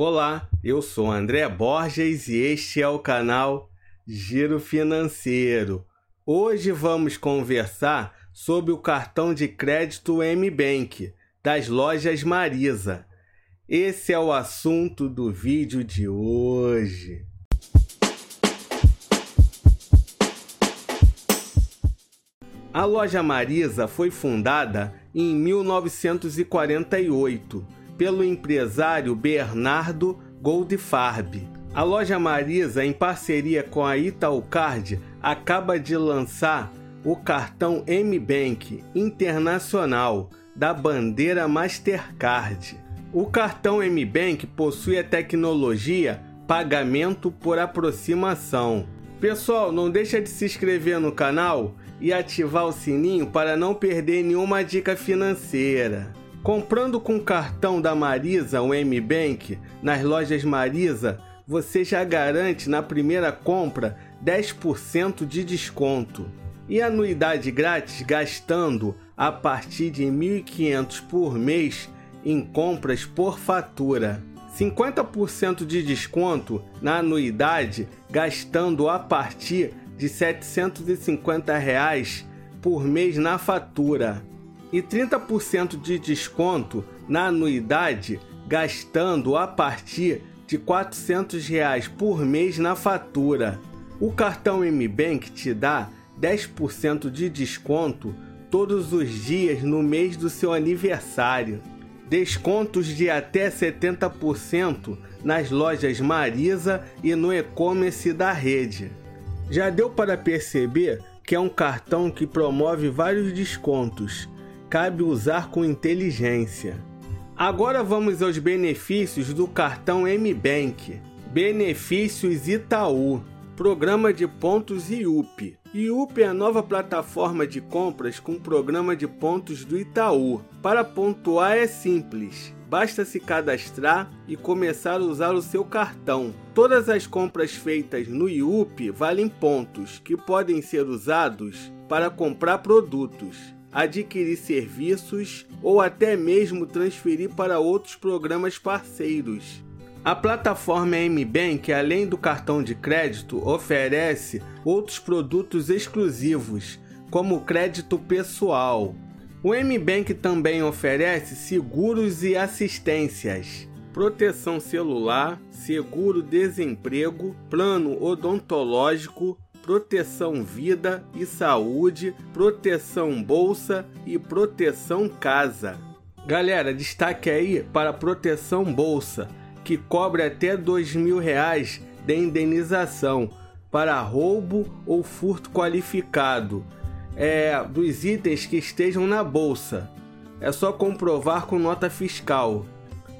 Olá, eu sou André Borges e este é o canal Giro Financeiro. Hoje vamos conversar sobre o cartão de crédito M-Bank das lojas Marisa. Esse é o assunto do vídeo de hoje. A loja Marisa foi fundada em 1948 pelo empresário Bernardo Goldfarb. A loja Marisa, em parceria com a Itaúcard, acaba de lançar o cartão M-Bank Internacional da bandeira Mastercard. O cartão M-Bank possui a tecnologia pagamento por aproximação. Pessoal, não deixa de se inscrever no canal e ativar o sininho para não perder nenhuma dica financeira. Comprando com o cartão da Marisa, o M-Bank, nas lojas Marisa, você já garante na primeira compra 10% de desconto. E anuidade grátis gastando a partir de R$ 1.500 por mês em compras por fatura. 50% de desconto na anuidade gastando a partir de 750 reais por mês na fatura e 30% de desconto na anuidade, gastando a partir de 400 reais por mês na fatura. O cartão MBank te dá 10% de desconto todos os dias no mês do seu aniversário. Descontos de até 70% nas lojas Marisa e no e-commerce da rede. Já deu para perceber que é um cartão que promove vários descontos cabe usar com inteligência. Agora vamos aos benefícios do cartão M-Bank. Benefícios Itaú. Programa de pontos IUP. IUP é a nova plataforma de compras com programa de pontos do Itaú. Para pontuar é simples. Basta se cadastrar e começar a usar o seu cartão. Todas as compras feitas no IUP valem pontos que podem ser usados para comprar produtos adquirir serviços ou até mesmo transferir para outros programas parceiros. A plataforma M-Bank, além do cartão de crédito, oferece outros produtos exclusivos, como crédito pessoal. O M-Bank também oferece seguros e assistências, proteção celular, seguro desemprego, plano odontológico, proteção vida e saúde, proteção bolsa e proteção casa. Galera, destaque aí para proteção bolsa, que cobre até mil reais de indenização para roubo ou furto qualificado é, dos itens que estejam na bolsa. É só comprovar com nota fiscal.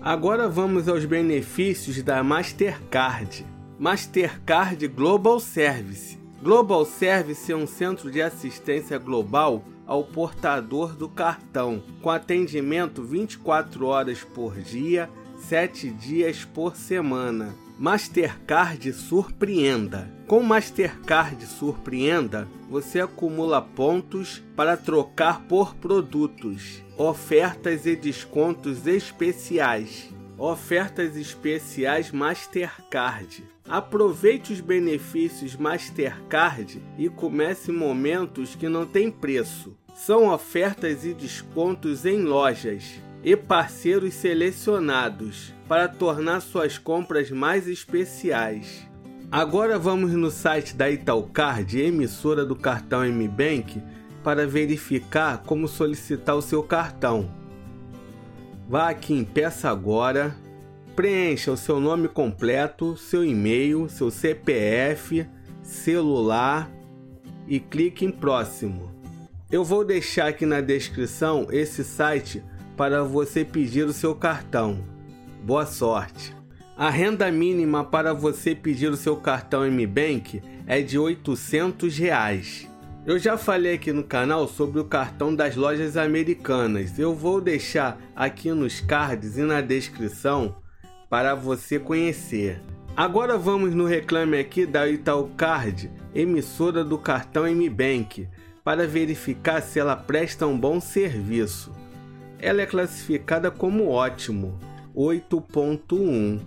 Agora vamos aos benefícios da Mastercard. Mastercard Global Service Global Service é um centro de assistência global ao portador do cartão, com atendimento 24 horas por dia, 7 dias por semana. Mastercard Surpreenda. Com Mastercard Surpreenda, você acumula pontos para trocar por produtos, ofertas e descontos especiais Ofertas especiais Mastercard. Aproveite os benefícios Mastercard e comece momentos que não têm preço. São ofertas e descontos em lojas e parceiros selecionados para tornar suas compras mais especiais. Agora vamos no site da Itaúcard, emissora do cartão MBank, para verificar como solicitar o seu cartão. Vá aqui em Peça Agora, preencha o seu nome completo, seu e-mail, seu CPF, celular e clique em Próximo. Eu vou deixar aqui na descrição esse site para você pedir o seu cartão. Boa sorte! A renda mínima para você pedir o seu cartão M-Bank é de 800 reais. Eu já falei aqui no canal sobre o cartão das lojas americanas. Eu vou deixar aqui nos cards e na descrição para você conhecer. Agora vamos no reclame aqui da Itaú Card, emissora do cartão M-Bank, para verificar se ela presta um bom serviço. Ela é classificada como ótimo, 8.1.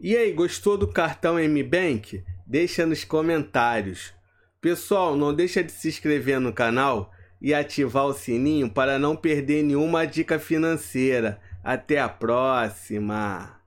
E aí, gostou do cartão MBank? Deixa nos comentários. Pessoal, não deixa de se inscrever no canal e ativar o sininho para não perder nenhuma dica financeira. Até a próxima!